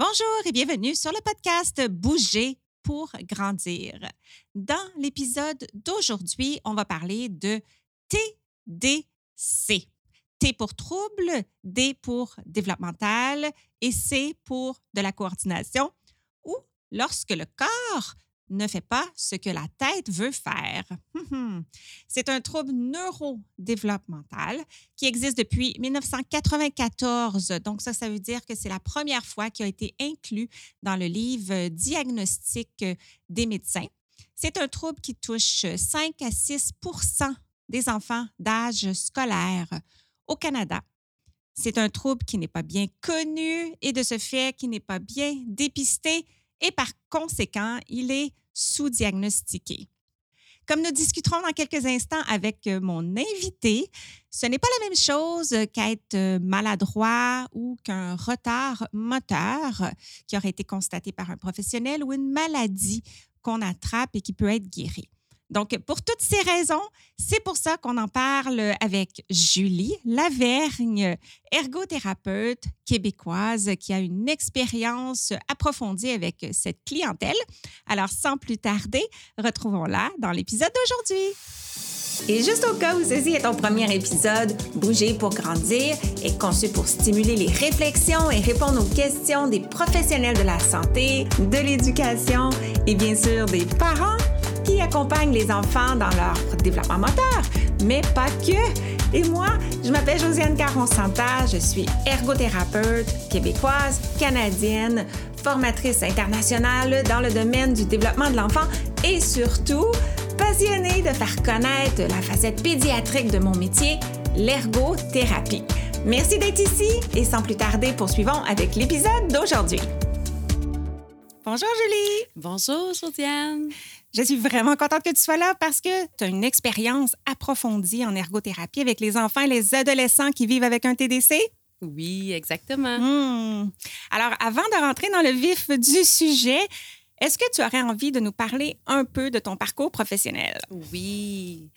Bonjour et bienvenue sur le podcast Bouger pour grandir. Dans l'épisode d'aujourd'hui, on va parler de TDC. T pour trouble, D pour développemental et C pour de la coordination ou lorsque le corps ne fait pas ce que la tête veut faire. C'est un trouble neurodéveloppemental qui existe depuis 1994. Donc ça, ça veut dire que c'est la première fois qu'il a été inclus dans le livre diagnostic des médecins. C'est un trouble qui touche 5 à 6% des enfants d'âge scolaire au Canada. C'est un trouble qui n'est pas bien connu et de ce fait qui n'est pas bien dépisté et par conséquent, il est sous-diagnostiqué. Comme nous discuterons dans quelques instants avec euh, mon invité, ce n'est pas la même chose qu'être euh, maladroit ou qu'un retard moteur qui aurait été constaté par un professionnel ou une maladie qu'on attrape et qui peut être guérie. Donc, pour toutes ces raisons, c'est pour ça qu'on en parle avec Julie Lavergne, ergothérapeute québécoise qui a une expérience approfondie avec cette clientèle. Alors, sans plus tarder, retrouvons-la dans l'épisode d'aujourd'hui. Et juste au cas où ceci est ton premier épisode, Bouger pour grandir est conçu pour stimuler les réflexions et répondre aux questions des professionnels de la santé, de l'éducation et bien sûr des parents qui accompagne les enfants dans leur développement moteur, mais pas que. Et moi, je m'appelle Josiane Caron-Santa, je suis ergothérapeute québécoise, canadienne, formatrice internationale dans le domaine du développement de l'enfant et surtout passionnée de faire connaître la facette pédiatrique de mon métier, l'ergothérapie. Merci d'être ici et sans plus tarder, poursuivons avec l'épisode d'aujourd'hui. Bonjour Julie. Bonjour Josiane. Je suis vraiment contente que tu sois là parce que tu as une expérience approfondie en ergothérapie avec les enfants et les adolescents qui vivent avec un TDC. Oui, exactement. Hmm. Alors, avant de rentrer dans le vif du sujet, est-ce que tu aurais envie de nous parler un peu de ton parcours professionnel? Oui.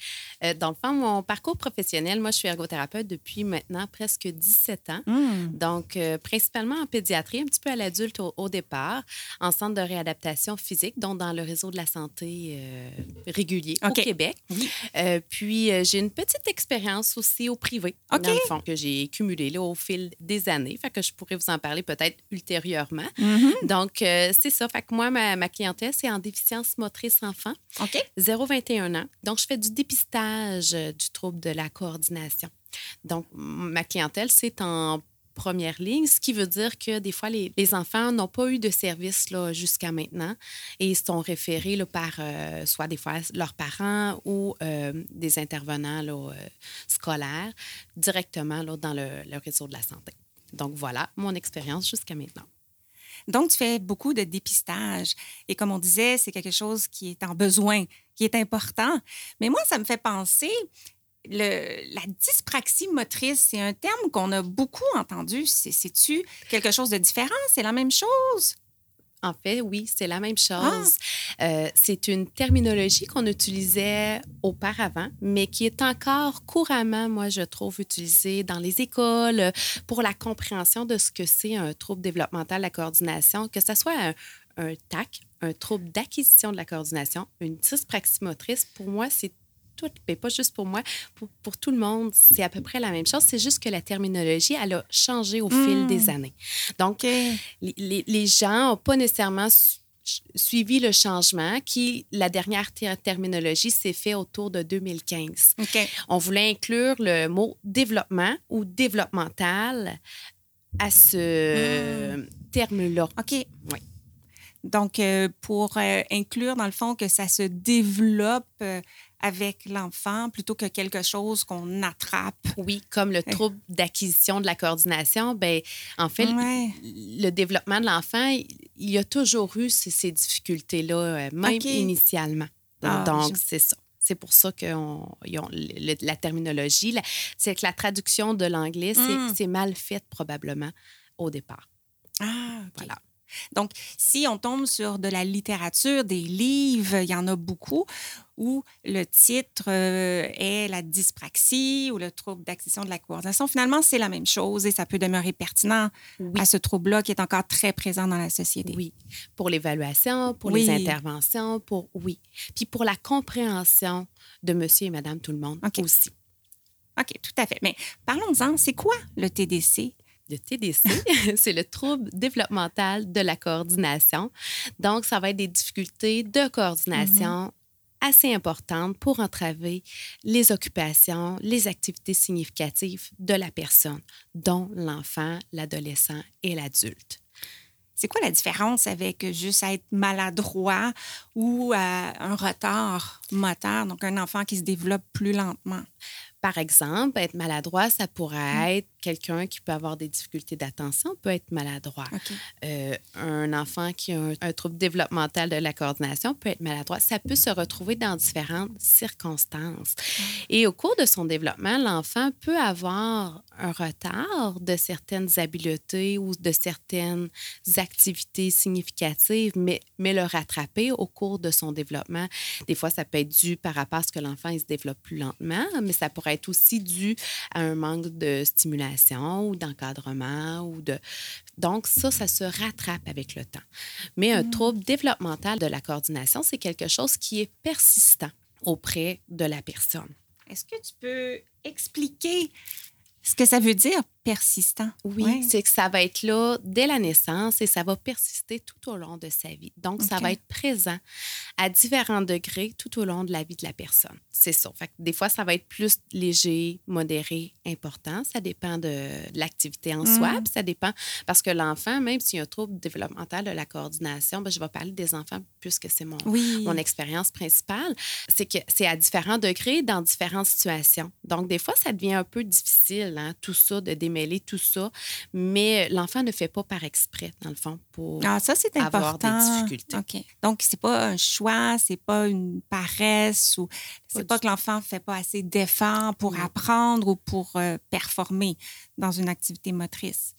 Euh, dans le fond, mon parcours professionnel, moi, je suis ergothérapeute depuis maintenant presque 17 ans. Hmm. Donc, euh, principalement en pédiatrie, un petit peu à l'adulte au, départ, en centre de réadaptation physique, donc dans le réseau de la santé euh, régulier au Québec. puis, j'ai une petite expérience aussi au privé, dans le fond, que j'ai cumulée au fil des années. Fait que je pourrais vous en parler peut-être ultérieurement. Mm-hmm. Donc, c'est ça. Fait que moi, ma ma, clientèle, c'est en déficience motrice enfant. OK. 0-21 ans. Donc, je fais du dépistage euh, du trouble de la coordination. Donc, ma clientèle, c'est en première ligne, ce qui veut dire que des fois, les, enfants n'ont pas eu de service jusqu'à maintenant et ils sont référés là, par euh, soit des fois leurs parents ou euh, des intervenants scolaires directement là, dans le réseau de la santé. Donc voilà mon expérience jusqu'à maintenant. Donc, tu fais beaucoup de dépistage. Et comme on disait, c'est quelque chose qui est en besoin, qui est important. Mais moi, ça me fait penser, le, la dyspraxie motrice, c'est un terme qu'on a beaucoup entendu. C'est-tu quelque chose de différent? C'est la même chose? En fait, oui, c'est la même chose. Ah! Euh, c'est une terminologie qu'on utilisait auparavant, mais qui est encore couramment, moi, je trouve, utilisée dans les écoles pour la compréhension de ce que c'est un trouble développemental de la coordination, que ce soit un, un TAC, un trouble d'acquisition de la coordination, une dyspraxie motrice. Pour moi, c'est tout, mais pas juste pour moi, pour, pour tout le monde, c'est à peu près la même chose. C'est juste que la terminologie, elle a changé au fil des hmm. années. Donc, les, les, gens n'ont pas nécessairement suivi le changement qui, la dernière terminologie, s'est fait autour de 2015. On voulait inclure le mot développement ou développemental à ce hmm. terme-là. OK. Oui. Donc, euh, pour euh, inclure, dans le fond, que ça se développe euh, avec l'enfant plutôt que quelque chose qu'on attrape. Oui, comme le trouble d'acquisition de la coordination, ben en fait, le, développement de l'enfant, il y a toujours eu ces, difficultés-là, euh, même initialement. Ah, Donc, c'est ça. C'est pour ça que la terminologie, c'est que la traduction de l'anglais, c'est hmm. mal faite probablement au départ. Ah, voilà. Donc, si on tombe sur de la littérature, des livres, il y en a beaucoup, où le titre euh, est la dyspraxie ou le trouble d'acquisition de la coordination, finalement, c'est la même chose et ça peut demeurer pertinent à ce trouble-là qui est encore très présent dans la société. Oui. Pour l'évaluation, pour les interventions, pour oui. Puis pour la compréhension de monsieur et madame tout le monde aussi. OK, tout à fait. Mais parlons-en, c'est quoi le TDC? Le TDC, c'est le trouble développemental de la coordination. Donc, ça va être des difficultés de coordination mm-hmm. assez importantes pour entraver les occupations, les activités significatives de la personne, dont l'enfant, l'adolescent et l'adulte. C'est quoi la différence avec juste être maladroit ou euh, un retard moteur, donc un enfant qui se développe plus lentement? Par exemple, être maladroit, ça pourrait mmh. être quelqu'un qui peut avoir des difficultés d'attention, peut être maladroit. Euh, un enfant qui a un, trouble développemental de la coordination peut être maladroit. Ça peut se retrouver dans différentes circonstances. Mmh. Et au cours de son développement, l'enfant peut avoir un retard de certaines habiletés ou de certaines activités significatives, mais, mais le rattraper au cours de son développement. Des fois, ça peut être dû par rapport à ce que l'enfant se développe plus lentement, mais ça pourrait être aussi dû à un manque de stimulation ou d'encadrement ou de donc ça ça se rattrape avec le temps. Mais un mmh. trouble développemental de la coordination, c'est quelque chose qui est persistant auprès de la personne. Est-ce que tu peux expliquer ce que ça veut dire persistant. Oui, c'est que ça va être là dès la naissance et ça va persister tout au long de sa vie. Donc, ça va être présent à différents degrés tout au long de la vie de la personne. C'est ça. Fait que des fois, ça va être plus léger, modéré, important. Ça dépend de l'activité en soi. Mm. Puis ça dépend parce que l'enfant, même s'il y a un trouble développemental de la coordination, ben, je vais parler des enfants puisque c'est mon, mon expérience principale, c'est que c'est à différents degrés dans différentes situations. Donc, des fois, ça devient un peu difficile, hein, tout ça, de déménager mêler tout ça, mais l'enfant ne fait pas par exprès, dans le fond, pour ah, ça, c'est avoir des difficultés. OK. Donc, c'est pas un choix, c'est pas une paresse ou c'est pas, que l'enfant fait pas assez d'efforts pour apprendre ou pour euh, performer dans une activité motrice.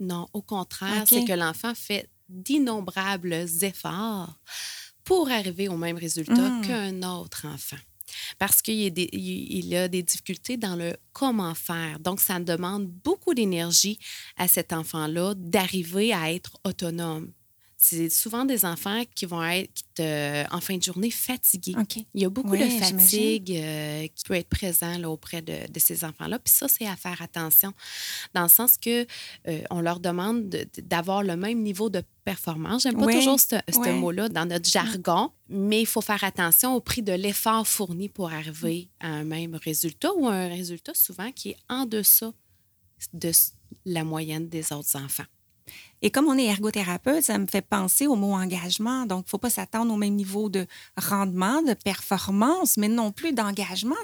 Non, au contraire, c'est que l'enfant fait d'innombrables efforts pour arriver au même résultat mmh. qu'un autre enfant parce qu'il a des difficultés dans le comment faire. Donc, ça demande beaucoup d'énergie à cet enfant-là d'arriver à être autonome c'est souvent des enfants qui vont être en fin de journée fatigués. Il y a beaucoup de fatigue euh, qui peut être présent là, auprès de, ces enfants-là. Puis ça, c'est à faire attention, dans le sens que euh, on leur demande d'avoir le même niveau de performance. J'aime pas toujours ce, mot-là dans notre jargon, mais il faut faire attention au prix de l'effort fourni pour arriver à un même résultat ou un résultat souvent qui est en deçà de la moyenne des autres enfants. Et comme on est ergothérapeute, ça me fait penser au mot engagement. Donc, il ne faut pas s'attendre au même niveau de rendement, de performance, mais non plus d'engagement.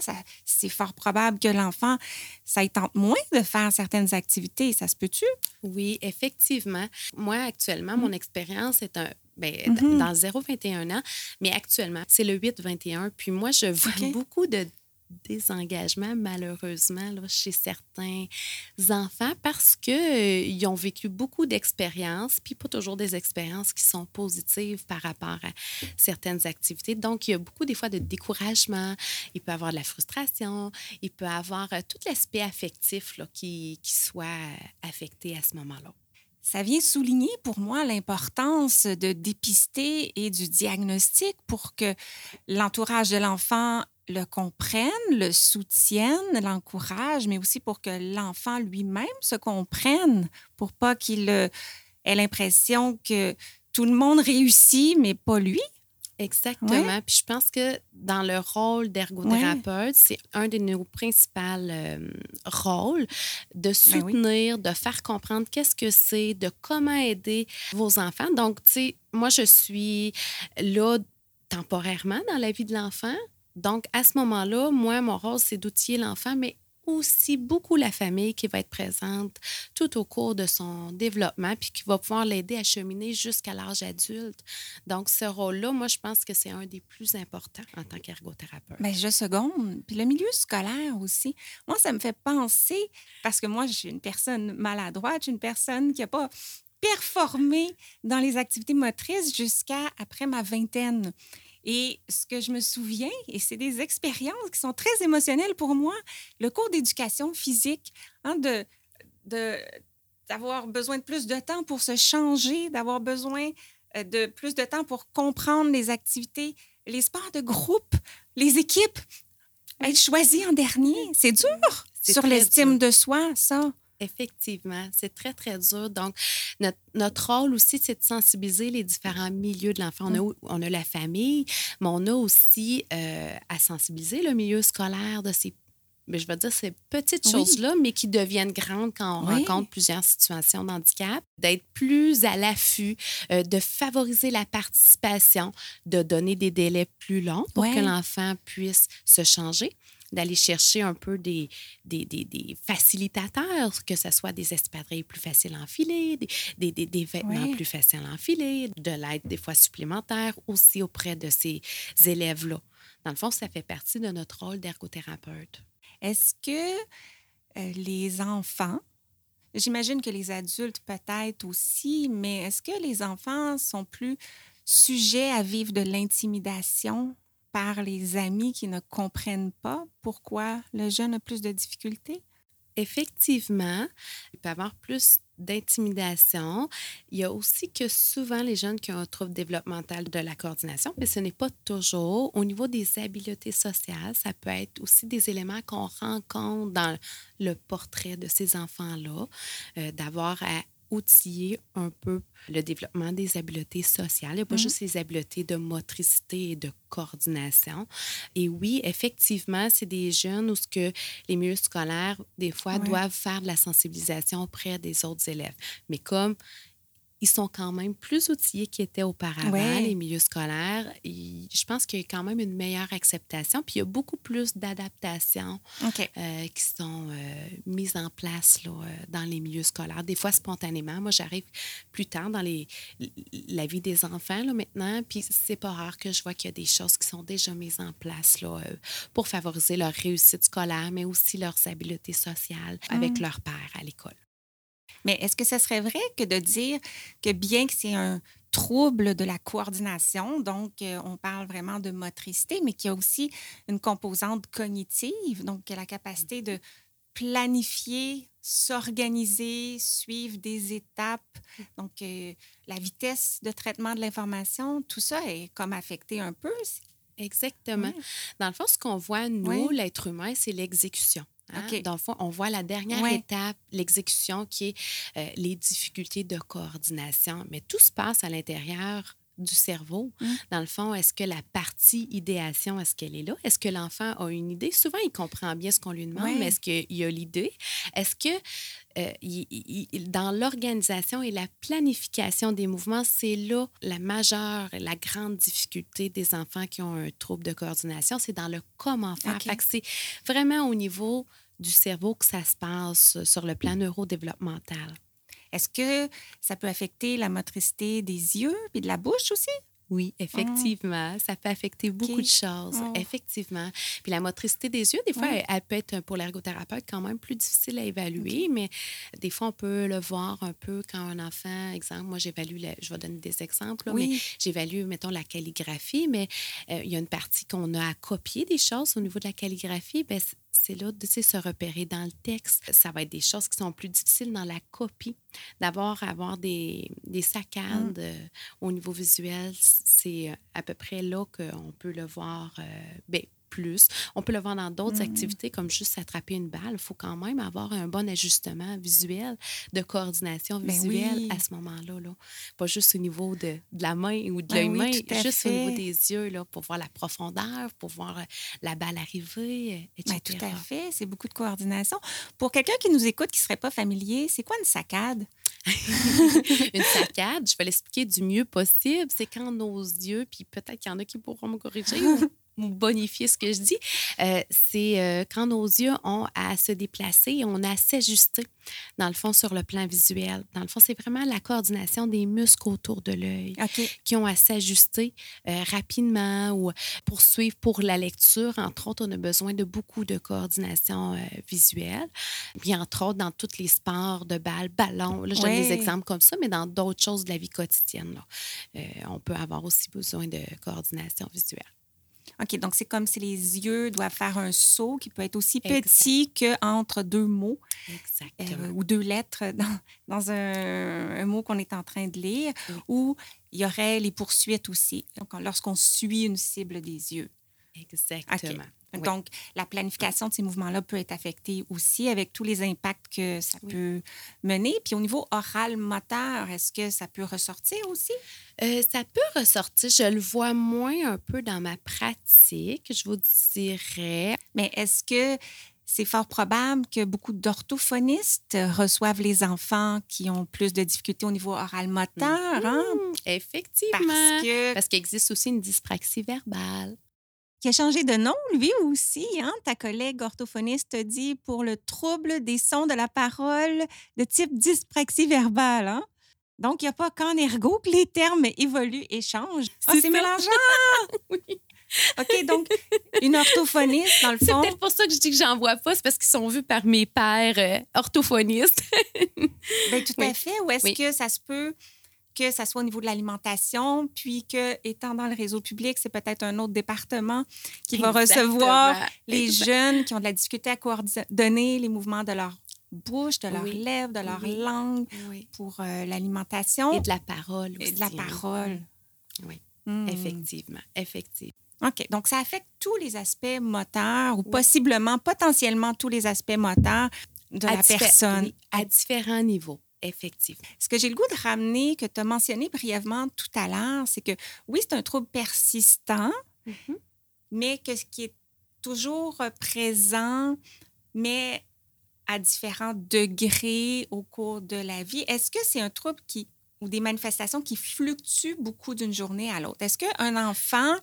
C'est fort probable que l'enfant, ça y tente moins de faire certaines activités. Ça se peut-tu? Oui, effectivement. Moi, actuellement, mon mmh. expérience est un, ben, mmh dans 0-21 ans, mais actuellement, c'est le 8-21. Puis moi, je vois beaucoup de désengagement, malheureusement, là, chez certains enfants parce qu'ils euh, ont vécu beaucoup d'expériences, puis pas toujours des expériences qui sont positives par rapport à certaines activités. Donc, il y a beaucoup des fois de découragement, il peut y avoir de la frustration, il peut y avoir euh, tout l'aspect affectif là, qui, qui soit affecté à ce moment-là. Ça vient souligner pour moi l'importance de dépister et du diagnostic pour que l'entourage de l'enfant le comprenne, le soutienne, l'encourage, mais aussi pour que l'enfant lui-même se comprenne, pour pas qu'il ait l'impression que tout le monde réussit, mais pas lui. Exactement. Puis je pense que dans le rôle d'ergothérapeute, c'est un de nos principaux euh, rôles de ben soutenir, de faire comprendre qu'est-ce que c'est, de comment aider vos enfants. Donc, tu sais, moi, je suis là temporairement dans la vie de l'enfant, donc, à ce moment-là, moi, mon rôle, c'est d'outiller l'enfant, mais aussi beaucoup la famille qui va être présente tout au cours de son développement, puis qui va pouvoir l'aider à cheminer jusqu'à l'âge adulte. Donc, ce rôle-là, moi, je pense que c'est un des plus importants en tant qu'ergothérapeute. Bien, je seconde. Puis le milieu scolaire aussi. Moi, ça me fait penser, parce que moi, je suis une personne maladroite, je une personne qui n'a pas performer dans les activités motrices jusqu'à après ma vingtaine. Et ce que je me souviens, et c'est des expériences qui sont très émotionnelles pour moi, le cours d'éducation physique, hein, de, de, d'avoir besoin de plus de temps pour se changer, d'avoir besoin euh, de plus de temps pour comprendre les activités, les sports de groupe, les équipes. Être choisi en dernier, c'est dur sur l'estime de soi, ça. Effectivement, c'est très, très dur. Donc, notre, rôle aussi, c'est de sensibiliser les différents milieux de l'enfant. On, a, on a la famille, mais on a aussi euh, à sensibiliser le milieu scolaire de ces mais je dire, ces petites choses-là, mais qui deviennent grandes quand on rencontre plusieurs situations d'handicap, d'être plus à l'affût, euh, de favoriser la participation, de donner des délais plus longs pour que l'enfant puisse se changer d'aller chercher un peu des, des, des, facilitateurs, que ce soit des espadrilles plus faciles à enfiler, des, des vêtements plus faciles à enfiler, de l'aide des fois supplémentaire aussi auprès de ces élèves-là. Dans le fond, ça fait partie de notre rôle d'ergothérapeute. Est-ce que euh, les enfants, j'imagine que les adultes peut-être aussi, mais est-ce que les enfants sont plus sujets à vivre de l'intimidation? Par les amis qui ne comprennent pas pourquoi le jeune a plus de difficultés? Effectivement, il peut y avoir plus d'intimidation. Il y a aussi que souvent les jeunes qui ont un trouble développemental de la coordination, mais ce n'est pas toujours. Au niveau des habiletés sociales, ça peut être aussi des éléments qu'on rencontre dans le portrait de ces enfants-là, euh, d'avoir à outiller un peu le développement des habiletés sociales. Il n'y a pas mmh juste les habiletés de motricité et de coordination. Et oui, effectivement, c'est des jeunes où ce que les milieux scolaires, des fois, doivent faire de la sensibilisation auprès des autres élèves. Mais comme ils sont quand même plus outillés qu'ils étaient auparavant, les milieux scolaires. je pense qu'il y a quand même une meilleure acceptation. Puis il y a beaucoup plus d'adaptations euh, qui sont euh, mises en place là, euh, dans les milieux scolaires. Des fois spontanément. Moi, j'arrive plus tard dans les, la vie des enfants là, maintenant. Puis c'est pas rare que je vois qu'il y a des choses qui sont déjà mises en place là, pour favoriser leur réussite scolaire, mais aussi leurs habiletés sociales avec mmh. leur père à l'école. Mais est-ce que ce serait vrai que de dire que bien que c'est un trouble de la coordination, donc euh, on parle vraiment de motricité, mais qu'il y a aussi une composante cognitive, donc la capacité de planifier, s'organiser, suivre des étapes, donc euh, la vitesse de traitement de l'information, tout ça est comme affecté un peu? Exactement. Dans le fond, ce qu'on voit, nous, l'être humain, c'est l'exécution. Hein? Dans le fond, on voit la dernière étape, l'exécution, qui est euh, les difficultés de coordination. Mais tout se passe à l'intérieur du cerveau. Mmh. Dans le fond, est-ce que la partie idéation, est-ce qu'elle est là? Est-ce que l'enfant a une idée? Souvent, il comprend bien ce qu'on lui demande, mais est-ce qu'il a l'idée? Est-ce que euh, dans l'organisation et la planification des mouvements, c'est là la majeure, la grande difficulté des enfants qui ont un trouble de coordination, c'est dans le comment faire. c'est vraiment au niveau du cerveau que ça se passe sur le plan neurodéveloppemental. Est-ce que ça peut affecter la motricité des yeux et de la bouche aussi? Oui, ah. effectivement. Ça peut affecter beaucoup de choses. Effectivement. Puis la motricité des yeux, des fois, elle, peut être pour l'ergothérapeute quand même plus difficile à évaluer, mais des fois, on peut le voir un peu quand un enfant, exemple, moi, j'évalue, je vais donner des exemples, mais j'évalue, mettons, la calligraphie, mais euh, il y a une partie qu'on a à copier des choses au niveau de la calligraphie. Bien, c'est là de se repérer dans le texte. Ça va être des choses qui sont plus difficiles dans la copie. D'abord, avoir des, des saccades mmh. euh, au niveau visuel, c'est euh, à peu près là qu'on peut le voir euh, bien, plus. On peut le voir dans d'autres mmh. activités comme juste attraper une balle. Il faut quand même avoir un bon ajustement visuel, de coordination ben visuelle à ce moment-là. Là. Pas juste au niveau de, de la main ou de ben l'œil main, juste au niveau des yeux là, pour voir la profondeur, pour voir euh, la balle arriver, euh, etc. Ben, tout à fait. C'est beaucoup de coordination. Pour quelqu'un qui nous écoute qui ne serait pas familier, c'est quoi une saccade? une saccade, je vais l'expliquer du mieux possible. C'est quand nos yeux, puis peut-être qu'il y en a qui pourront me corriger, bonifier ce que je dis, euh, c'est euh, quand nos yeux ont à se déplacer, on a à s'ajuster, dans le fond, sur le plan visuel. Dans le fond, c'est vraiment la coordination des muscles autour de l'œil qui ont à s'ajuster euh, rapidement ou poursuivre pour la lecture. Entre autres, on a besoin de beaucoup de coordination visuelle. Puis, entre autres, dans tous les sports de balle, ballon, là, je donne des exemples comme ça, mais dans d'autres choses de la vie quotidienne, là, on peut avoir aussi besoin de coordination visuelle. OK, donc c'est comme si les yeux doivent faire un saut qui peut être aussi petit qu'entre deux mots euh, ou deux lettres dans, dans un, mot qu'on est en train de lire, ou il y aurait les poursuites aussi, donc lorsqu'on suit une cible des yeux. Exactement. Donc, la planification de ces mouvements-là peut être affectée aussi avec tous les impacts que ça peut mener. Puis au niveau oral-moteur, est-ce que ça peut ressortir aussi? Euh, ça peut ressortir. Je le vois moins un peu dans ma pratique, je vous dirais. Mais est-ce que c'est fort probable que beaucoup d'orthophonistes reçoivent les enfants qui ont plus de difficultés au niveau oral-moteur. Hein? Mm-hmm. Effectivement. Parce qu'il existe aussi une dyspraxie verbale qui a changé de nom, lui aussi. Hein? Ta collègue orthophoniste dit pour le trouble des sons de la parole de type dyspraxie verbale. Hein? Donc, il n'y a pas qu'en ergo que les termes évoluent et changent. Ah, c'est mélangeant! oui. OK, donc, une orthophoniste, dans le fond. C'est peut-être pour ça que je dis que j'en vois pas, c'est parce qu'ils sont vus par mes pères euh, orthophonistes. Bien, tout à fait. Ou est-ce que ça se peut que ça soit au niveau de l'alimentation, puis que, étant dans le réseau public, c'est peut-être un autre département qui va recevoir les jeunes qui ont de la difficulté à coordonner les mouvements de leur bouche, de leurs lèvres, de leur langue pour euh, l'alimentation. Et de la parole aussi. Et de la hein. parole. Oui, hmm. effectivement, effectivement. OK. Donc, ça affecte tous les aspects moteurs ou possiblement, potentiellement tous les aspects moteurs de la personne. à différents niveaux. Effectivement. Ce que j'ai le goût de ramener, que tu as mentionné brièvement tout à l'heure, c'est que oui, c'est un trouble persistant, mm-hmm. mais que ce qui est toujours présent, mais à différents degrés au cours de la vie. Est-ce que c'est un trouble qui ou des manifestations qui fluctuent beaucoup d'une journée à l'autre? Est-ce qu'un enfant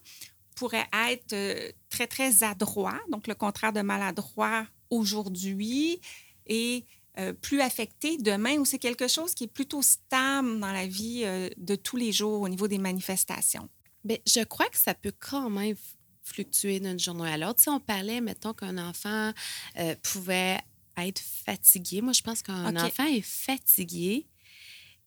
pourrait être euh, très, très adroit, donc le contraire de maladroit aujourd'hui, et euh, plus affecté demain ou c'est quelque chose qui est plutôt stable dans la vie euh, de tous les jours au niveau des manifestations? Bien, je crois que ça peut quand même fluctuer d'une journée à l'autre. Si on parlait, mettons, qu'un enfant euh, pouvait être fatigué, moi, je pense qu'un enfant est fatigué,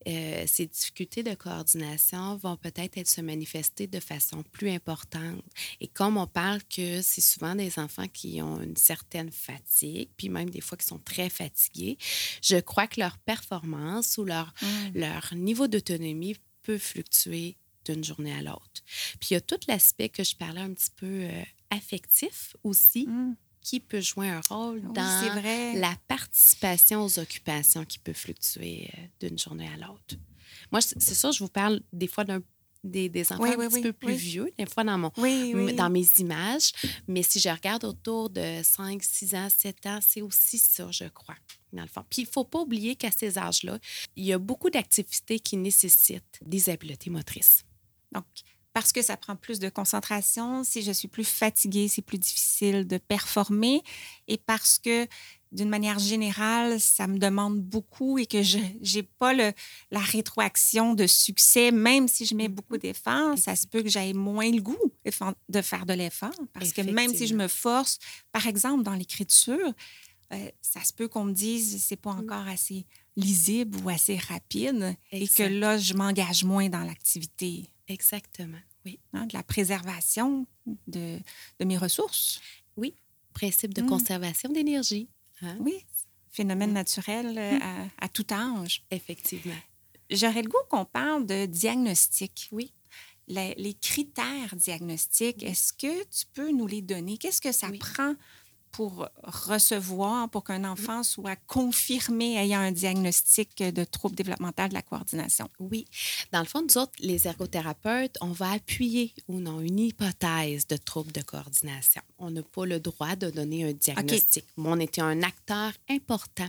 euh, ces difficultés de coordination vont peut-être être se manifester de façon plus importante. Et comme on parle que c'est souvent des enfants qui ont une certaine fatigue, puis même des fois qui sont très fatigués, je crois que leur performance ou leur, mmh. leur niveau d'autonomie peut fluctuer d'une journée à l'autre. Puis il y a tout l'aspect que je parlais un petit peu euh, affectif aussi. Mmh qui peut jouer un rôle dans la participation aux occupations qui peut fluctuer euh, d'une journée à l'autre. Moi, c'est ça, je vous parle des fois d'un des, enfants un petit peu plus vieux, des fois dans, mon, dans mes images. Mais si je regarde autour de 5, 6 ans, 7 ans, c'est aussi ça, je crois, dans le fond. Puis il ne faut pas oublier qu'à ces âges-là, il y a beaucoup d'activités qui nécessitent des habiletés motrices. Donc, parce que ça prend plus de concentration. Si je suis plus fatiguée, c'est plus difficile de performer. Et parce que, d'une manière générale, ça me demande beaucoup et que je n'ai pas le, la rétroaction de succès, même si je mets beaucoup mm-hmm. d'efforts, ça se peut que j'aie moins le goût de faire de l'effort. Parce que même si je me force, par exemple, dans l'écriture, euh, ça se peut qu'on me dise c'est pas mm. encore assez lisible ou assez rapide et que là, je m'engage moins dans l'activité. Exactement, oui. Hein, de la préservation de, de, mes ressources. Oui, principe de mmh. conservation d'énergie. Hein? Oui, phénomène mmh. naturel euh, mmh. à, tout âge. Effectivement. J'aurais le goût qu'on parle de diagnostic. Oui. Les, les critères diagnostiques, est-ce que tu peux nous les donner? Qu'est-ce que ça prend pour recevoir, pour qu'un enfant soit confirmé ayant un diagnostic de trouble développemental de la coordination? Oui. Dans le fond, nous autres, les ergothérapeutes, on va appuyer ou non une hypothèse de trouble de coordination. On n'a pas le droit de donner un diagnostic. Mais on était un acteur important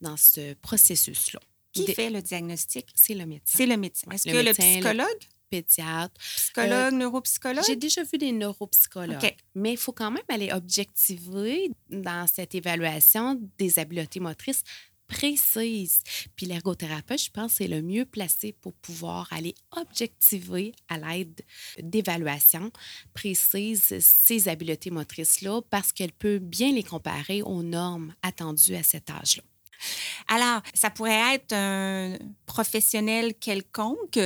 dans ce processus-là. Qui fait le diagnostic? C'est le médecin. C'est le médecin. Est-ce que le psychologue? Pédiatre. Psychologue, neuropsychologue? J'ai déjà vu des neuropsychologues. Mais il faut quand même aller objectiver dans cette évaluation des habiletés motrices précises. Puis l'ergothérapeute, je pense, c'est le mieux placé pour pouvoir aller objectiver à l'aide d'évaluations précises ces habiletés motrices-là parce qu'elle peut bien les comparer aux normes attendues à cet âge-là. Alors, ça pourrait être un professionnel quelconque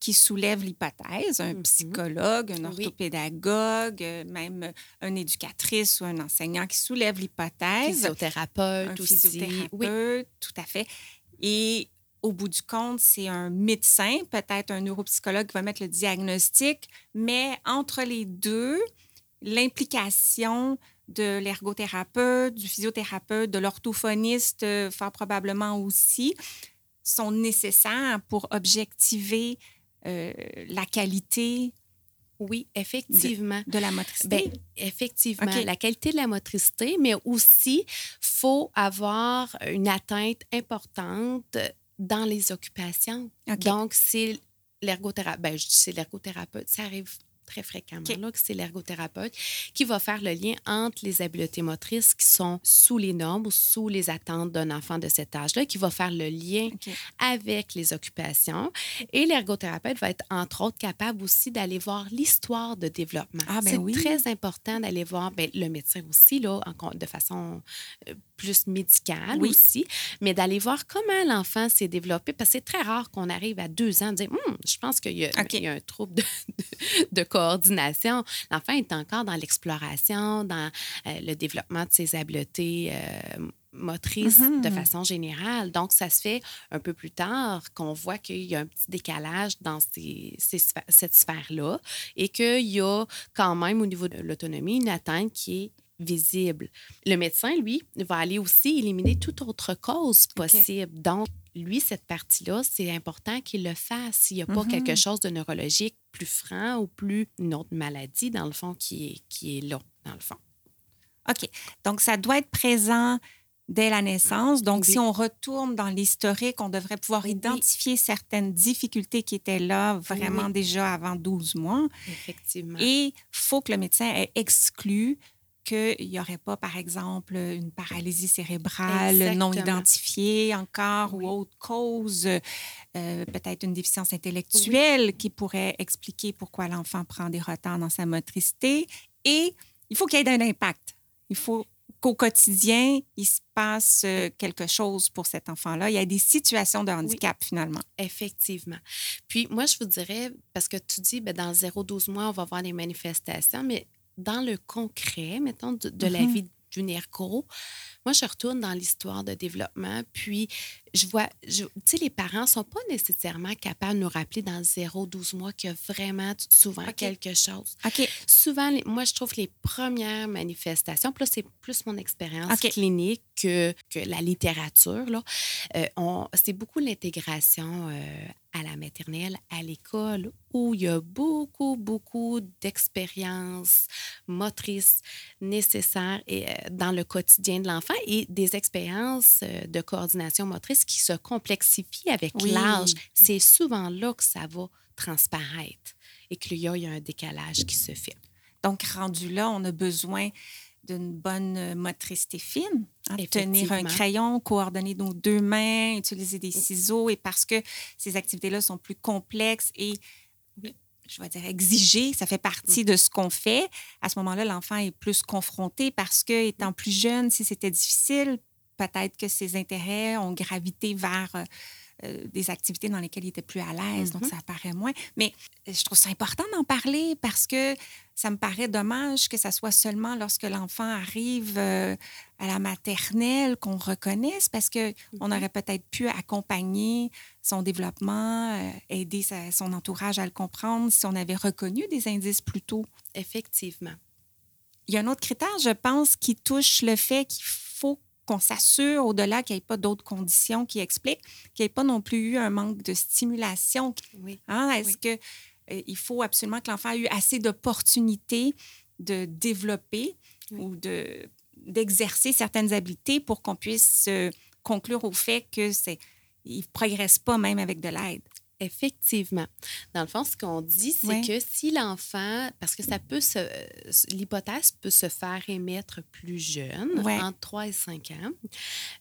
qui soulève l'hypothèse, un mm-hmm. psychologue, un orthopédagogue, même une éducatrice ou un enseignant qui soulève l'hypothèse. Physiothérapeute un Physiothérapeute, tout à fait. Et au bout du compte, c'est un médecin, peut-être un neuropsychologue qui va mettre le diagnostic, mais entre les deux, l'implication de l'ergothérapeute, du physiothérapeute, de l'orthophoniste, euh, fort probablement aussi, sont nécessaires pour objectiver euh, la qualité. Oui, effectivement. De, la motricité. Ben, effectivement, la qualité de la motricité, mais aussi, faut avoir une atteinte importante dans les occupations. Donc, c'est l'ergothérapeute. Ben, je dis c'est l'ergothérapeute. Ça arrive très fréquemment, là, que c'est l'ergothérapeute, qui va faire le lien entre les habiletés motrices qui sont sous les normes ou sous les attentes d'un enfant de cet âge-là, qui va faire le lien avec les occupations. Et l'ergothérapeute va être, entre autres, capable aussi d'aller voir l'histoire de développement. Ah, ben c'est très important d'aller voir ben, le médecin aussi, là, de façon euh, plus médicale aussi, mais d'aller voir comment l'enfant s'est développé, parce que c'est très rare qu'on arrive à deux ans et dire, hum, je pense qu'il y, a un trouble de, de, coordination. L'enfant est encore dans l'exploration, dans euh, le développement de ses habiletés. Euh, motrices de façon générale. Donc, ça se fait un peu plus tard qu'on voit qu'il y a un petit décalage dans cette sphère-là et qu'il y a quand même au niveau de l'autonomie une atteinte qui est visible. Le médecin, lui, va aller aussi éliminer toute autre cause possible. Donc, lui, cette partie-là, c'est important qu'il le fasse. S'il n'y a pas quelque mm-hmm. chose de neurologique plus franc ou plus une autre maladie, dans le fond, qui est, qui est là, dans le fond. OK. Donc, ça doit être présent dès la naissance. Donc, si on retourne dans l'historique, on devrait pouvoir identifier certaines difficultés qui étaient là vraiment déjà avant 12 mois. Effectivement. Et il faut que le médecin ait exclu qu'il n'y aurait pas, par exemple, une paralysie cérébrale non identifiée encore ou autre cause, euh, peut-être une déficience intellectuelle qui pourrait expliquer pourquoi l'enfant prend des retards dans sa motricité. Et il faut qu'il y ait un impact. Il faut qu'au quotidien, il se passe euh, quelque chose pour cet enfant-là. Il y a des situations de handicap finalement. Effectivement. Puis moi, je vous dirais, parce que tu dis, ben, dans 0-12 mois, on va voir des manifestations, mais dans le concret, mettons, de, la mm-hmm. vie d'une ergo, moi, je retourne dans l'histoire de développement, puis je vois, tu sais, les parents ne sont pas nécessairement capables de nous rappeler dans 0-12 mois qu'il y a vraiment souvent quelque chose. OK. Souvent, moi, je trouve que les premières manifestations, puis là, c'est plus mon expérience clinique que, que, la littérature, là, euh, c'est beaucoup l'intégration euh, à la maternelle, à l'école, où il y a beaucoup, beaucoup d'expériences motrices nécessaires et, euh, dans le quotidien de l'enfant et des expériences de coordination motrice qui se complexifie avec l'âge, c'est souvent là que ça va transparaître et qu'il y a, un décalage qui se fait. Donc, rendu là, on a besoin d'une bonne motricité fine. Hein, tenir un crayon, coordonner nos deux mains, utiliser des ciseaux. Et parce que ces activités-là sont plus complexes et, je vais dire, exigées, ça fait partie mm. de ce qu'on fait. À ce moment-là, l'enfant est plus confronté parce que, étant plus jeune, si c'était difficile, peut-être que ses intérêts ont gravité vers euh, euh, des activités dans lesquelles il était plus à l'aise, donc mm-hmm. ça apparaît moins. Mais je trouve ça important d'en parler parce que ça me paraît dommage que ça soit seulement lorsque l'enfant arrive euh, à la maternelle qu'on reconnaisse parce qu'on on mm-hmm. aurait peut-être pu accompagner son développement, aider son entourage à le comprendre si on avait reconnu des indices plus tôt. Effectivement. Il y a un autre critère, je pense, qui touche le fait qu'il faut qu'on s'assure au-delà qu'il n'y ait pas d'autres conditions qui expliquent qu'il n'y ait pas non plus eu un manque de stimulation. Oui. Hein? Est-ce qu'il euh, faut absolument que l'enfant ait eu assez d'opportunités de développer ou de, d'exercer certaines habiletés pour qu'on puisse conclure au fait que c'est il progresse pas même avec de l'aide? Effectivement. Dans le fond, ce qu'on dit, c'est que si l'enfant, parce que ça peut se, l'hypothèse peut se faire émettre plus jeune, entre 3 et 5 ans,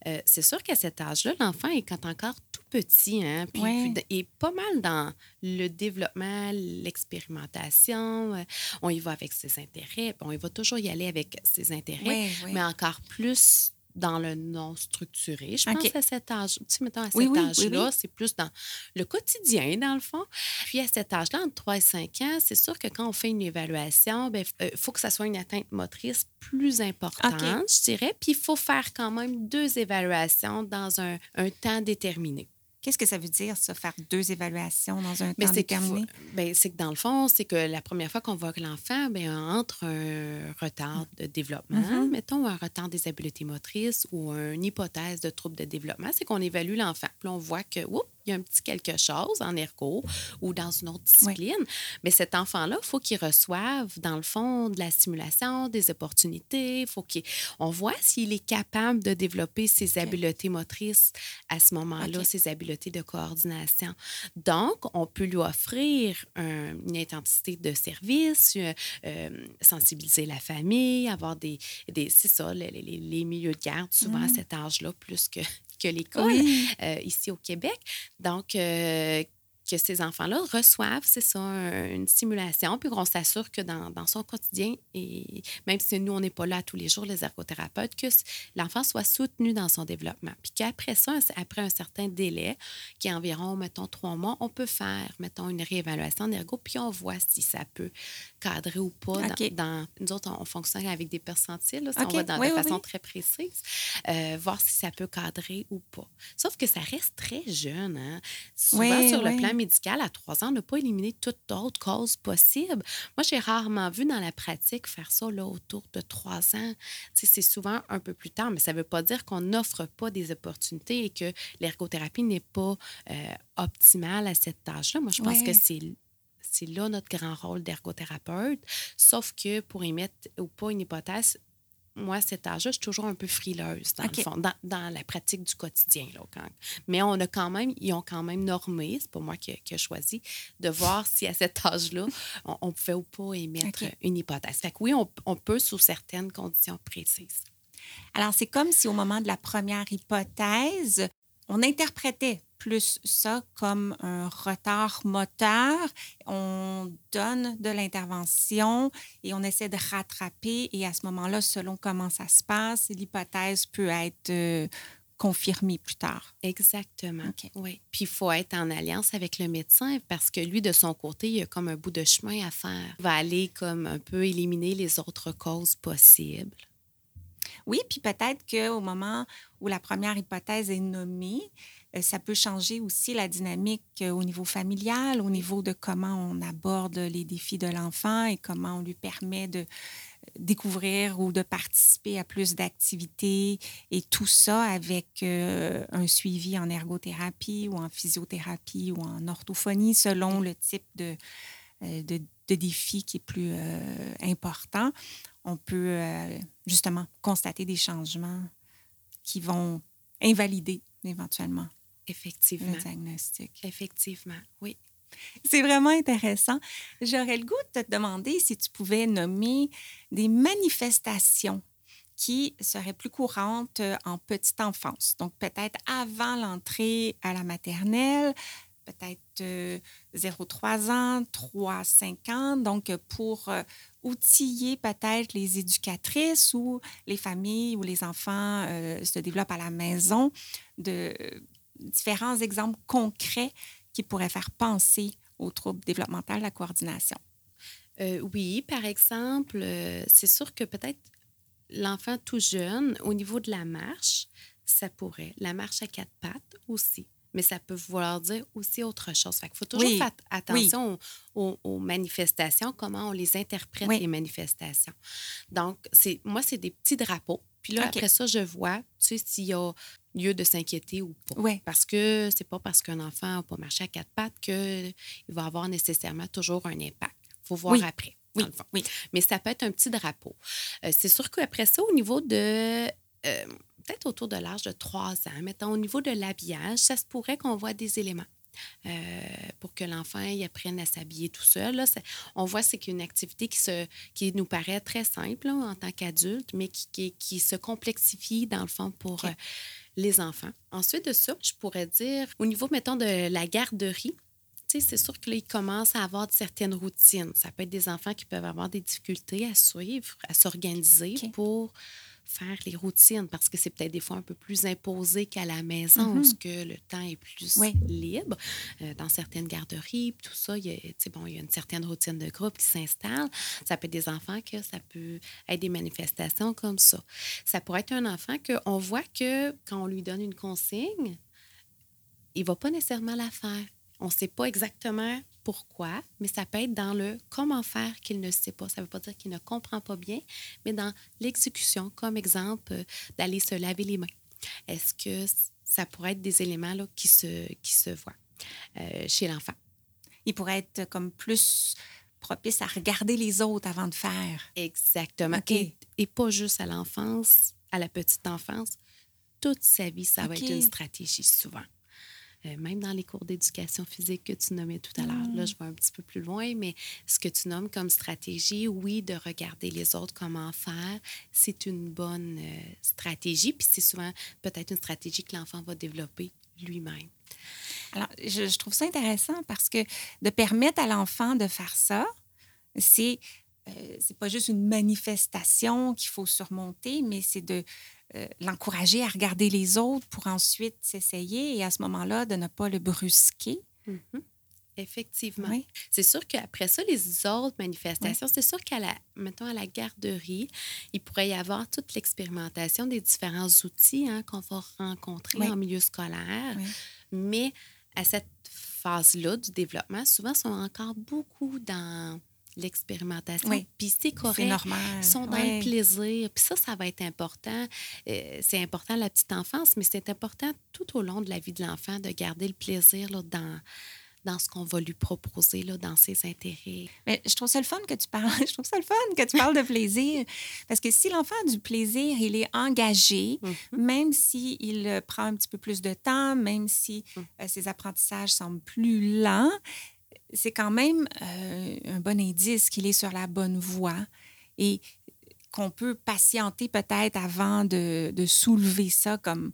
euh, c'est sûr qu'à cet âge-là, l'enfant est quand encore tout petit, hein, puis, est pas mal dans le développement, l'expérimentation. Euh, on y va avec ses intérêts. On y va toujours y aller avec ses intérêts, mais encore plus dans le non structuré. Je pense à cet âge, tu sais, mettons, à cet âge-là, c'est plus dans le quotidien, dans le fond. Puis à cet âge-là, entre 3 et 5 ans, c'est sûr que quand on fait une évaluation, il ben, euh, faut que ça soit une atteinte motrice plus importante, je dirais. Puis il faut faire quand même deux évaluations dans un, un temps déterminé. Qu'est-ce que ça veut dire, ça, faire deux évaluations dans un temps déterminé? Ben, c'est que dans le fond, c'est que la première fois qu'on voit que l'enfant, ben, entre un retard de développement, mm-hmm. mettons un retard des habiletés motrices ou une hypothèse de trouble de développement, c'est qu'on évalue l'enfant. Puis on voit que, oups, il y a un petit quelque chose en ergo ou dans une autre discipline. Mais cet enfant-là, il faut qu'il reçoive, dans le fond, de la stimulation, des opportunités. Faut qu'on voit s'il est capable de développer ses habiletés motrices à ce moment-là, ses habiletés de coordination. Donc, on peut lui offrir une intensité de service, euh, euh, sensibiliser la famille, avoir des, des c'est ça, les, les, milieux de garde, souvent à mmh. cet âge-là, plus que que l'école euh, ici au Québec. Donc, euh, que ces enfants-là reçoivent, c'est ça, une stimulation, puis qu'on s'assure que dans, dans, son quotidien, et même si nous, on n'est pas là tous les jours, les ergothérapeutes, que l'enfant soit soutenu dans son développement. Puis qu'après ça, après un certain délai, qui est environ, mettons, trois mois, on peut faire, mettons, une réévaluation d'ergo, puis on voit si ça peut cadrer ou pas. Dans, nous autres, on, fonctionne avec des percentiles, là, on va dans de façon très précise, euh, voir si ça peut cadrer ou pas. Sauf que ça reste très jeune. Hein? Souvent, sur le plan médical, à trois ans, n'a pas éliminé toute autre cause possible. Moi, j'ai rarement vu dans la pratique faire ça là, autour de trois ans. C'est souvent un peu plus tard, mais ça ne veut pas dire qu'on n'offre pas des opportunités et que l'ergothérapie n'est pas euh, optimale à cette tâche-là. Moi, je pense que c'est c'est là notre grand rôle d'ergothérapeute. Sauf que pour émettre ou pas une hypothèse, moi, cet âge-là, je suis toujours un peu frileuse, dans le fond, dans, la pratique du quotidien. Là, Mais on a quand même, ils ont quand même normé, c'est pas moi qui, ai choisi, de voir si à cet âge-là, on, pouvait ou pas émettre une hypothèse. Fait que oui, on, on peut sous certaines conditions précises. Alors, c'est comme si au moment de la première hypothèse, on interprétait plus ça comme un retard moteur. On donne de l'intervention et on essaie de rattraper. Et à ce moment-là, selon comment ça se passe, l'hypothèse peut être euh, confirmée plus tard. Exactement. Oui. Puis il faut être en alliance avec le médecin parce que lui, de son côté, il a comme un bout de chemin à faire. Il va aller comme un peu éliminer les autres causes possibles. Oui, puis peut-être qu'au moment où la première hypothèse est nommée, euh, ça peut changer aussi la dynamique euh, au niveau familial, au niveau de comment on aborde les défis de l'enfant et comment on lui permet de euh, découvrir ou de participer à plus d'activités et tout ça avec un suivi en ergothérapie ou en physiothérapie ou en orthophonie selon le type de, de, défi qui est plus important. On peut justement constater des changements qui vont invalider éventuellement Effectivement. Le diagnostic. Effectivement, oui. C'est vraiment intéressant. J'aurais le goût de te demander si tu pouvais nommer des manifestations qui seraient plus courantes euh, en petite enfance. Donc, peut-être avant l'entrée à la maternelle, peut-être 0-3 euh, ans, 3-5 ans. Donc, pour euh, outiller peut-être les éducatrices ou les familles où les enfants se développent à la maison de différents exemples concrets qui pourraient faire penser aux troubles développementaux, la coordination? Euh, oui, par exemple, euh, c'est sûr que peut-être l'enfant tout jeune, au niveau de la marche, ça pourrait. La marche à quatre pattes aussi. Mais ça peut vouloir dire aussi autre chose. Il faut toujours faire attention aux, manifestations, comment on les interprète, les manifestations. Donc, moi, c'est des petits drapeaux. Puis là, après ça, je vois, tu sais, s'il y a lieu de s'inquiéter ou pas. Parce que c'est pas parce qu'un enfant n'a pas marché à quatre pattes qu'il va avoir nécessairement toujours un impact. Il faut voir après. Oui. oui. Mais ça peut être un petit drapeau. Euh, c'est sûr qu'après ça, au niveau de. Euh, peut-être autour de l'âge de trois ans, mettons, au niveau de l'habillage, ça se pourrait qu'on voit des éléments. euh, pour que l'enfant apprenne à s'habiller tout seul. Là, on voit c'est qu'une activité qui, se, qui nous paraît très simple en tant qu'adulte, mais qui, qui, se complexifie dans le fond pour euh, les enfants. Ensuite de ça, je pourrais dire, au niveau, mettons, de la garderie, c'est sûr qu'ils commencent à avoir certaines routines. Ça peut être des enfants qui peuvent avoir des difficultés à suivre, à s'organiser pour faire les routines parce que c'est peut-être des fois un peu plus imposé qu'à la maison, parce mm-hmm. que le temps est plus libre. Euh, dans certaines garderies, tout ça, il y, a, bon, il y a une certaine routine de groupe qui s'installe. Ça peut être des enfants que ça peut être des manifestations comme ça. Ça pourrait être un enfant qu'on voit que quand on lui donne une consigne, il ne va pas nécessairement la faire. On ne sait pas exactement pourquoi, mais ça peut être dans le comment faire qu'il ne sait pas. Ça ne veut pas dire qu'il ne comprend pas bien, mais dans l'exécution, comme exemple, euh, d'aller se laver les mains. Est-ce que ça pourrait être des éléments là, qui, se, qui se voient euh, chez l'enfant? Il pourrait être comme plus propice à regarder les autres avant de faire. Exactement. Et, pas juste à l'enfance, à la petite enfance. Toute sa vie, ça va être une stratégie souvent. Euh, même dans les cours d'éducation physique que tu nommais tout à l'heure. Là, mm. je vais un petit peu plus loin, mais ce que tu nommes comme stratégie, oui, de regarder les autres comment faire, c'est une bonne euh, stratégie. Puis c'est souvent peut-être une stratégie que l'enfant va développer lui-même. Alors, je, trouve ça intéressant parce que de permettre à l'enfant de faire ça, c'est c'est pas juste une manifestation qu'il faut surmonter, mais c'est de euh, l'encourager à regarder les autres pour ensuite s'essayer et à ce moment-là, de ne pas le brusquer. Mm-hmm. Effectivement. C'est sûr qu'après ça, les autres manifestations, c'est sûr qu'à la, mettons, à la garderie, il pourrait y avoir toute l'expérimentation des différents outils hein, qu'on va rencontrer en milieu scolaire. Mais à cette phase-là du développement, souvent, sont encore beaucoup dans l'expérimentation. Puis c'est correct. normal. Ils sont dans le plaisir. Puis ça, ça va être important. Euh, c'est important la petite enfance, mais c'est important tout au long de la vie de l'enfant de garder le plaisir là, dans dans ce qu'on va lui proposer, là, dans ses intérêts. Mais je trouve ça le fun que tu parles. Je trouve ça le fun que tu parles de plaisir. Parce que si l'enfant a du plaisir, il est engagé, mm-hmm. même s'il prend un petit peu plus de temps, même si mm. euh, ses apprentissages semblent plus lents, c'est quand même euh, un bon indice qu'il est sur la bonne voie et qu'on peut patienter peut-être avant de, soulever ça comme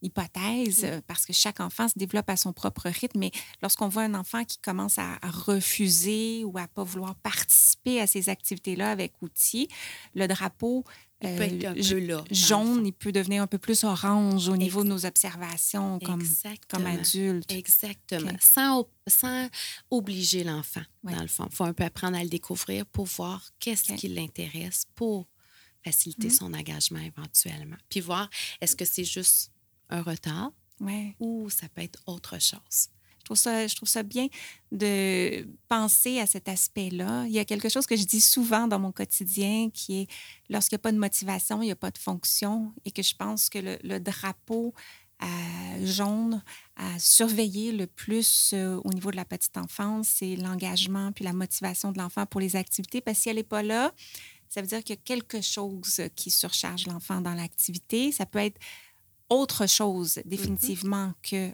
hypothèse, parce que chaque enfant se développe à son propre rythme. Mais lorsqu'on voit un enfant qui commence à, refuser ou à pas vouloir participer à ces activités-là avec outils, le drapeau il peut être un peu là, jaune, il peut devenir un peu plus orange au niveau de nos observations comme, comme adultes. Exactement. Sans, sans obliger l'enfant, dans le fond. Il faut un peu apprendre à le découvrir pour voir qu'est-ce qui l'intéresse pour faciliter mm-hmm. son engagement éventuellement. Puis voir, est-ce que c'est juste un retard ou ça peut être autre chose? Je trouve, ça, je trouve ça bien de penser à cet aspect-là. Il y a quelque chose que je dis souvent dans mon quotidien qui est lorsqu'il n'y a pas de motivation, il n'y a pas de fonction et que je pense que le, drapeau jaune à surveiller le plus euh, au niveau de la petite enfance, c'est l'engagement puis la motivation de l'enfant pour les activités parce que si elle n'est pas là, ça veut dire qu'il y a quelque chose qui surcharge l'enfant dans l'activité. Ça peut être autre chose mm-hmm. définitivement qu'un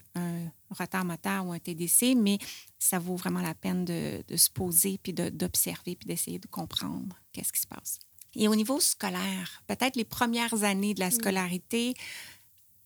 retard moteur ou un TDC, mais ça vaut vraiment la peine de, se poser, puis d'observer, puis d'essayer de comprendre qu'est-ce qui se passe. Et au niveau scolaire, peut-être les premières années de la scolarité,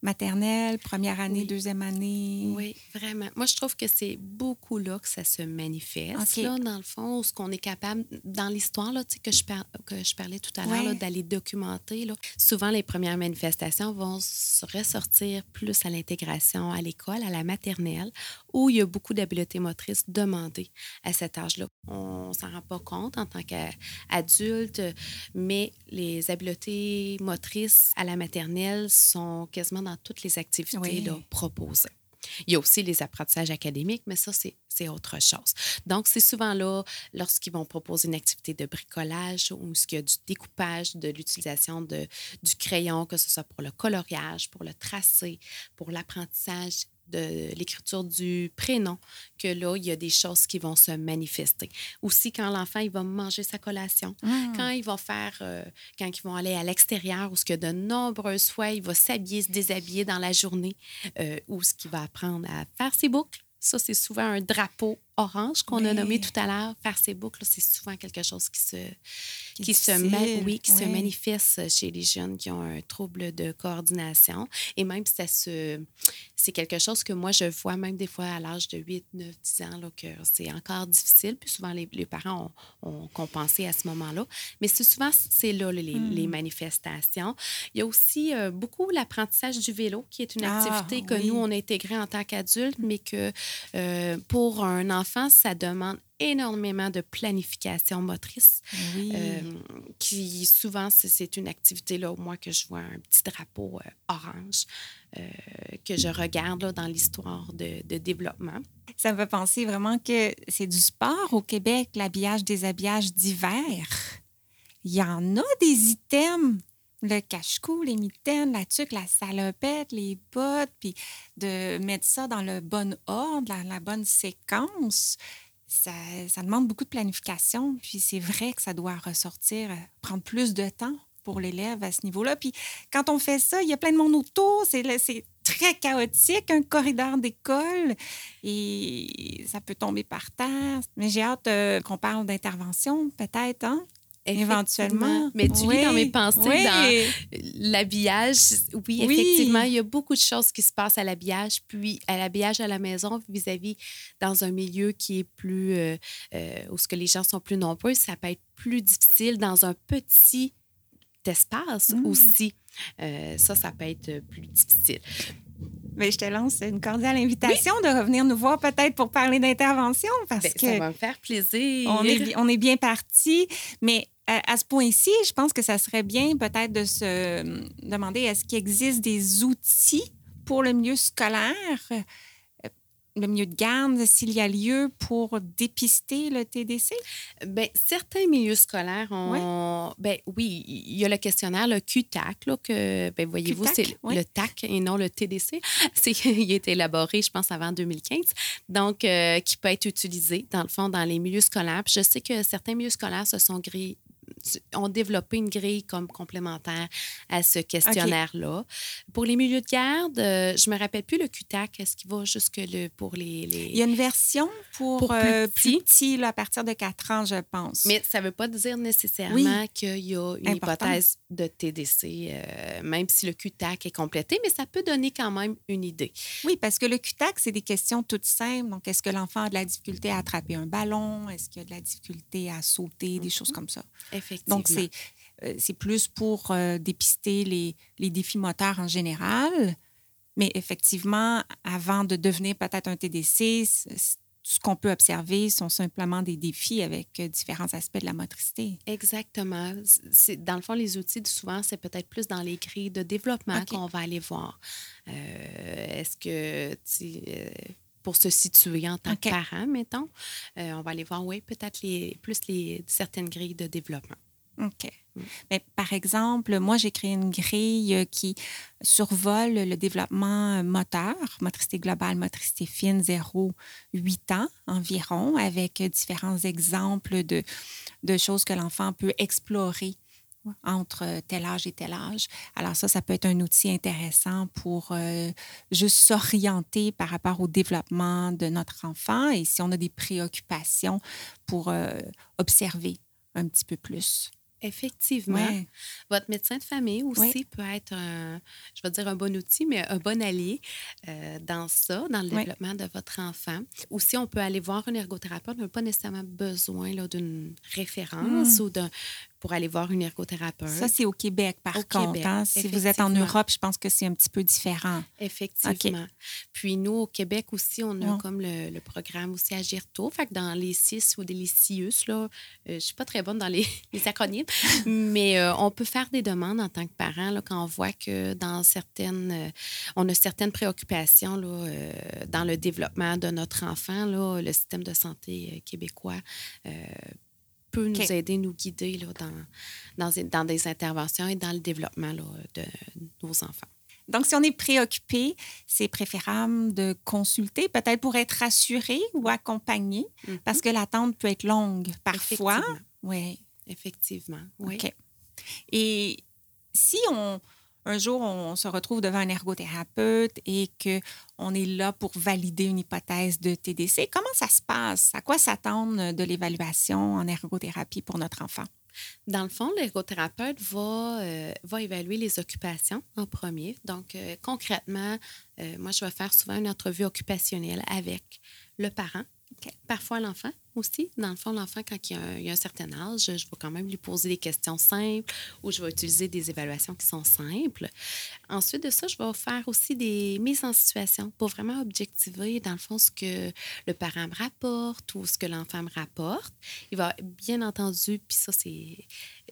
maternelle, première année, deuxième année? Oui, vraiment. Moi, je trouve que c'est beaucoup là que ça se manifeste, là, dans le fond, ce qu'on est capable, dans l'histoire là, que, je que je parlais tout à l'heure, d'aller documenter. Là. Souvent, les premières manifestations vont se ressortir plus à l'intégration à l'école, à la maternelle, où il y a beaucoup d'habiletés motrices demandées à cet âge-là. On ne s'en rend pas compte en tant qu'adulte, mais les habiletés motrices à la maternelle sont quasiment dans toutes les activités proposées. Il y a aussi les apprentissages académiques, mais ça, c'est autre chose. Donc, c'est souvent là, lorsqu'ils vont proposer une activité de bricolage ou ce qu'il y a du découpage, de l'utilisation du crayon, que ce soit pour le coloriage, pour le tracé, pour l'apprentissage de l'écriture du prénom que là, il y a des choses qui vont se manifester. Aussi, quand l'enfant, il va manger sa collation, mmh. quand il va faire, euh, quand ils vont aller à l'extérieur, ou ce que de nombreuses fois, il va s'habiller, se déshabiller dans la journée, euh, ou ce qu'il va apprendre à faire ses boucles, Ça, c'est souvent un drapeau orange qu'on a nommé tout à l'heure. Faire ses boucles, c'est souvent quelque chose qui se, qui, se, oui, qui se manifeste chez les jeunes qui ont un trouble de coordination. Et même ça se, c'est quelque chose que moi, je vois même des fois à l'âge de 8, 9, 10 ans, là, que c'est encore difficile. Puis souvent, les, les parents ont, ont, compensé à ce moment-là. Mais c'est souvent, c'est là les, les, hmm. manifestations. Il y a aussi euh, beaucoup l'apprentissage du vélo, qui est une ah, activité que nous, on a intégrée en tant qu'adultes, mais que euh, pour un enfant, ça demande énormément de planification motrice, euh, qui souvent, c'est une activité, là, au moins que je vois un petit drapeau euh, orange euh, que je regarde là, dans l'histoire de, de, développement. Ça me fait penser vraiment que c'est du sport au Québec, l'habillage, des habillages d'hiver. Il y en a des items le cache-cou, les mitaines, la tuque, la salopette, les bottes, puis de mettre ça dans le bon ordre, la, la bonne séquence ça, demande beaucoup de planification. Puis c'est vrai que ça doit ressortir, euh, prendre plus de temps pour l'élève à ce niveau-là. Puis quand on fait ça, il y a plein de monde autour. C'est très chaotique, un corridor d'école, et ça peut tomber par terre. Mais j'ai hâte euh, qu'on parle d'intervention, peut-être, hein? Éventuellement. Mais tu lis dans mes pensées, dans l'habillage. Oui, effectivement, il y a beaucoup de choses qui se passent à l'habillage, puis à l'habillage à la maison vis-à-vis dans un milieu qui est plus. Euh, euh, où ce que les gens sont plus nombreux, ça peut être plus difficile dans un petit espace mmh. aussi. Euh, ça, ça peut être plus difficile. Mais je te lance une cordiale invitation de revenir nous voir peut-être pour parler d'intervention parce ben, que ça va me faire plaisir. On est, on est bien parti, mais à, ce point-ci, je pense que ça serait bien peut-être de se hum, demander est-ce qu'il existe des outils pour le milieu scolaire, euh, le milieu de garde, s'il y a lieu pour dépister le TDC? Bien, certains milieux scolaires ont. Ben, oui, il y a le questionnaire, le QTAC, là, que, ben, voyez-vous, c'est le TAC et non le TDC. il a été élaboré, je pense, avant 2015. Donc, euh, qui peut être utilisé, dans le fond, dans les milieux scolaires. je sais que certains milieux scolaires se sont gris ont développé une grille comme complémentaire à ce questionnaire-là. Pour les milieux de garde, euh, je me rappelle plus le QTAC, est-ce qu'il va jusque le, pour les, Il y a une version pour, plus, euh, petits, à partir de 4 ans, je pense. Mais ça ne veut pas dire nécessairement qu'il y a une hypothèse de TDC, euh, même si le QTAC est complété, mais ça peut donner quand même une idée. Oui, parce que le QTAC, c'est des questions toutes simples. Donc, est-ce que l'enfant a de la difficulté à attraper un ballon? Est-ce qu'il a de la difficulté à sauter? Des choses mm-hmm. comme ça. Donc, c'est, euh, c'est plus pour euh, dépister les, les, défis moteurs en général. Mais effectivement, avant de devenir peut-être un TDC, ce qu'on peut observer sont simplement des défis avec euh, différents aspects de la motricité. Exactement. Dans le fond, les outils, souvent, c'est peut-être plus dans les grilles de développement qu'on va aller voir. est-ce que, pour se situer en tant que parent, mettons, on va aller voir, oui, peut-être les, plus les, certaines grilles de développement. OK. Mais par exemple, moi, j'ai créé une grille euh, qui survole le développement euh, moteur, motricité globale, motricité fine, 0-8 ans environ, avec différents exemples de, de choses que l'enfant peut explorer entre tel âge et tel âge. Alors ça, ça peut être un outil intéressant pour euh, juste s'orienter par rapport au développement de notre enfant et si on a des préoccupations pour observer un petit peu plus. Effectivement. Votre médecin de famille aussi peut être, un, je vais dire un bon outil, mais un bon allié euh, dans ça, dans le développement de votre enfant. Aussi, on peut aller voir un ergothérapeute, on n'a pas nécessairement besoin d'une référence mmh. ou d'un pour aller voir une ergothérapeute. Ça, c'est au Québec, par contre. Hein. Si vous êtes en Europe, je pense que c'est un petit peu différent. Effectivement. Puis nous, au Québec aussi, on a comme le, programme aussi Agirto. Fait que dans les CIS ou des les CIUS, là, euh, je ne suis pas très bonne dans les, acronymes, mais euh, on peut faire des demandes en tant que parent là, quand on voit que dans certaines, euh, on a certaines préoccupations là, dans le développement de notre enfant, là, le système de santé québécois peut nous aider, nous guider là, dans, dans, dans, des interventions et dans le développement là, de nos enfants. Donc, si on est préoccupé, c'est préférable de consulter, peut-être pour être rassuré ou accompagné, parce mm-hmm. que l'attente peut être longue parfois. Oui. Effectivement. Oui. Et si on, un jour on se retrouve devant un ergothérapeute et qu'on est là pour valider une hypothèse de TDC, comment ça se passe? À quoi s'attendre de l'évaluation en ergothérapie pour notre enfant? Dans le fond, l'ergothérapeute va, euh, va évaluer les occupations en premier. Donc, euh, concrètement, euh, moi, je vais faire souvent une entrevue occupationnelle avec le parent, parfois l'enfant aussi. Dans le fond, l'enfant, quand il a, un, certain âge, je vais quand même lui poser des questions simples ou je vais utiliser des évaluations qui sont simples. Ensuite de ça, je vais faire aussi des mises en situation pour vraiment objectiver, dans le fond, ce que le parent me rapporte ou ce que l'enfant me rapporte. Il va bien entendu, puis ça, c'est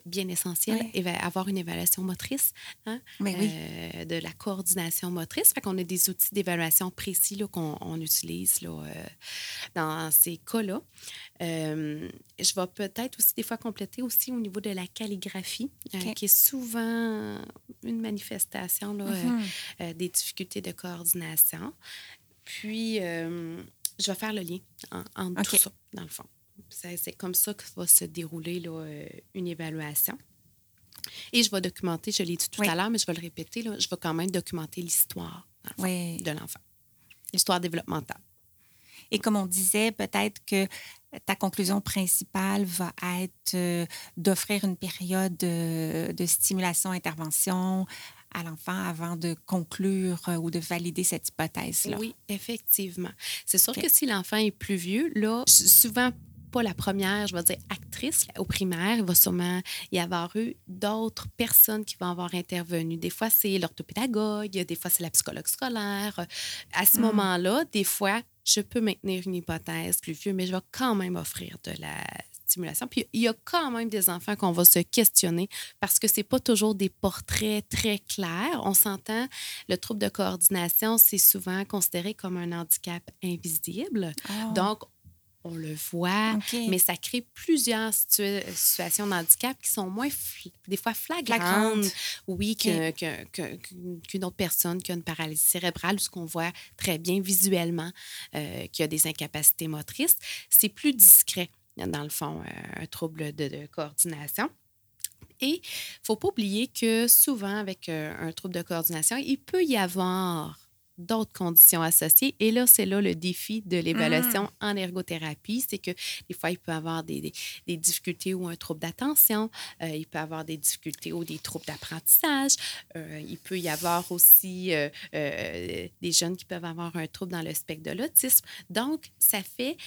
bien essentiel, va avoir une évaluation motrice, hein, euh, de la coordination motrice. Fait qu'on a des outils d'évaluation précis qu'on utilise là, euh, dans ces cas-là. Euh, je vais peut-être aussi des fois compléter aussi au niveau de la calligraphie, euh, qui est souvent une manifestation là, mm-hmm. des difficultés de coordination. Puis, je vais faire le lien entre tout ça, dans le fond. C'est comme ça que va se dérouler là, une évaluation. Et je vais documenter, je l'ai dit tout à l'heure, mais je vais le répéter, là, je vais quand même documenter l'histoire de l'enfant, l'histoire développementale. Et comme on disait, peut-être que ta conclusion principale va être euh, d'offrir une période de, stimulation-intervention à l'enfant avant de conclure euh, ou de valider cette hypothèse-là. Oui, effectivement. C'est sûr que si l'enfant est plus vieux, là, souvent pas la première, je vais dire, actrice au primaire. Il va sûrement y avoir eu d'autres personnes qui vont avoir intervenu. Des fois, c'est l'orthopédagogue, des fois, c'est la psychologue scolaire. À ce mmh. moment-là, des fois, je peux maintenir une hypothèse plus vieux, mais je vais quand même offrir de la stimulation. Puis il y a quand même des enfants qu'on va se questionner parce que c'est pas toujours des portraits très clairs. On s'entend, le trouble de coordination, c'est souvent considéré comme un handicap invisible. Ah. Donc, on le voit, mais ça crée plusieurs situations de handicap qui sont moins, des fois flagrantes, oui, qu'une autre personne qui a une paralysie cérébrale ou ce qu'on voit très bien visuellement, euh, qui a des incapacités motrices. C'est plus discret, dans le fond, euh, un trouble de, coordination. Et il ne faut pas oublier que souvent, avec euh, un trouble de coordination, il peut y avoir d'autres conditions associées. Et là, c'est là le défi de l'évaluation mmh. en ergothérapie, c'est que des fois, il peut avoir des, des, difficultés ou un trouble d'attention, euh, il peut avoir des difficultés ou des troubles d'apprentissage, euh, il peut y avoir aussi euh, des jeunes qui peuvent avoir un trouble dans le spectre de l'autisme. Donc, ça fait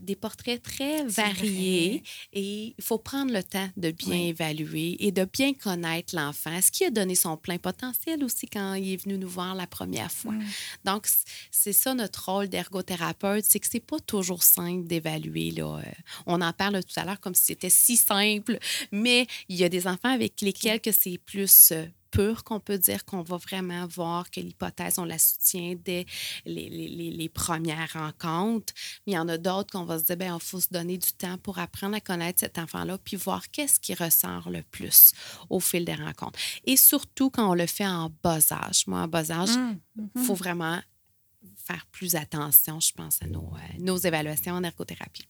des portraits très variés et il faut prendre le temps de bien évaluer et de bien connaître l'enfant. Ce qui a donné son plein potentiel aussi quand il est venu nous voir la première fois. Donc, c'est ça notre rôle d'ergothérapeute, c'est que c'est pas toujours simple d'évaluer. Là. Euh, on en parle tout à l'heure comme si c'était si simple, mais il y a des enfants avec lesquels que c'est plus euh, pur qu'on peut dire qu'on va vraiment voir que l'hypothèse, on la soutient dès les, les, les premières rencontres. Mais il y en a d'autres qu'on va se dire, bien, il faut se donner du temps pour apprendre à connaître cet enfant-là, puis voir qu'est-ce qui ressort le plus au fil des rencontres. Et surtout quand on le fait en bas âge. Moi, en bas âge, il mmh, mmh. faut vraiment faire plus attention, je pense, à nos, euh, nos évaluations en ergothérapie.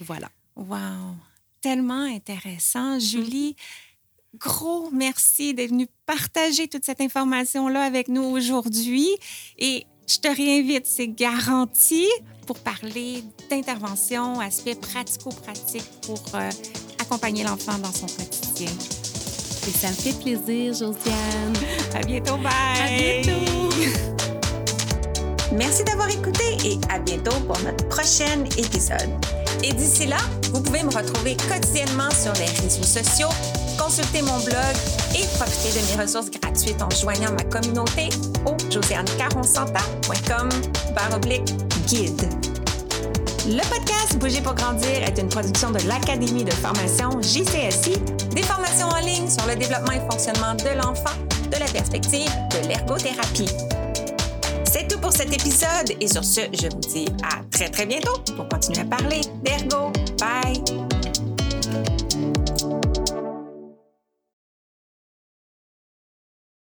Voilà. Wow! Tellement intéressant. Mmh. Gros merci d'être venue partager toute cette information-là avec nous aujourd'hui. Et je te réinvite, c'est garanti, pour parler d'intervention, aspects pratico-pratiques pour euh, accompagner l'enfant dans son quotidien. Et ça me fait plaisir, Josiane. À bientôt, bye! À bientôt! Merci d'avoir écouté et à bientôt pour notre prochain épisode. Et d'ici là, vous pouvez me retrouver quotidiennement sur les réseaux sociaux consulter mon blog et profiter de mes ressources gratuites en joignant ma communauté au josianecaronsanta.com guide. Le podcast Bouger pour grandir est une production de l'Académie de formation JCSI, des formations en ligne sur le développement et fonctionnement de l'enfant de la perspective de l'ergothérapie. C'est tout pour cet épisode et sur ce, je vous dis à très très bientôt pour continuer à parler d'ergo. Bye!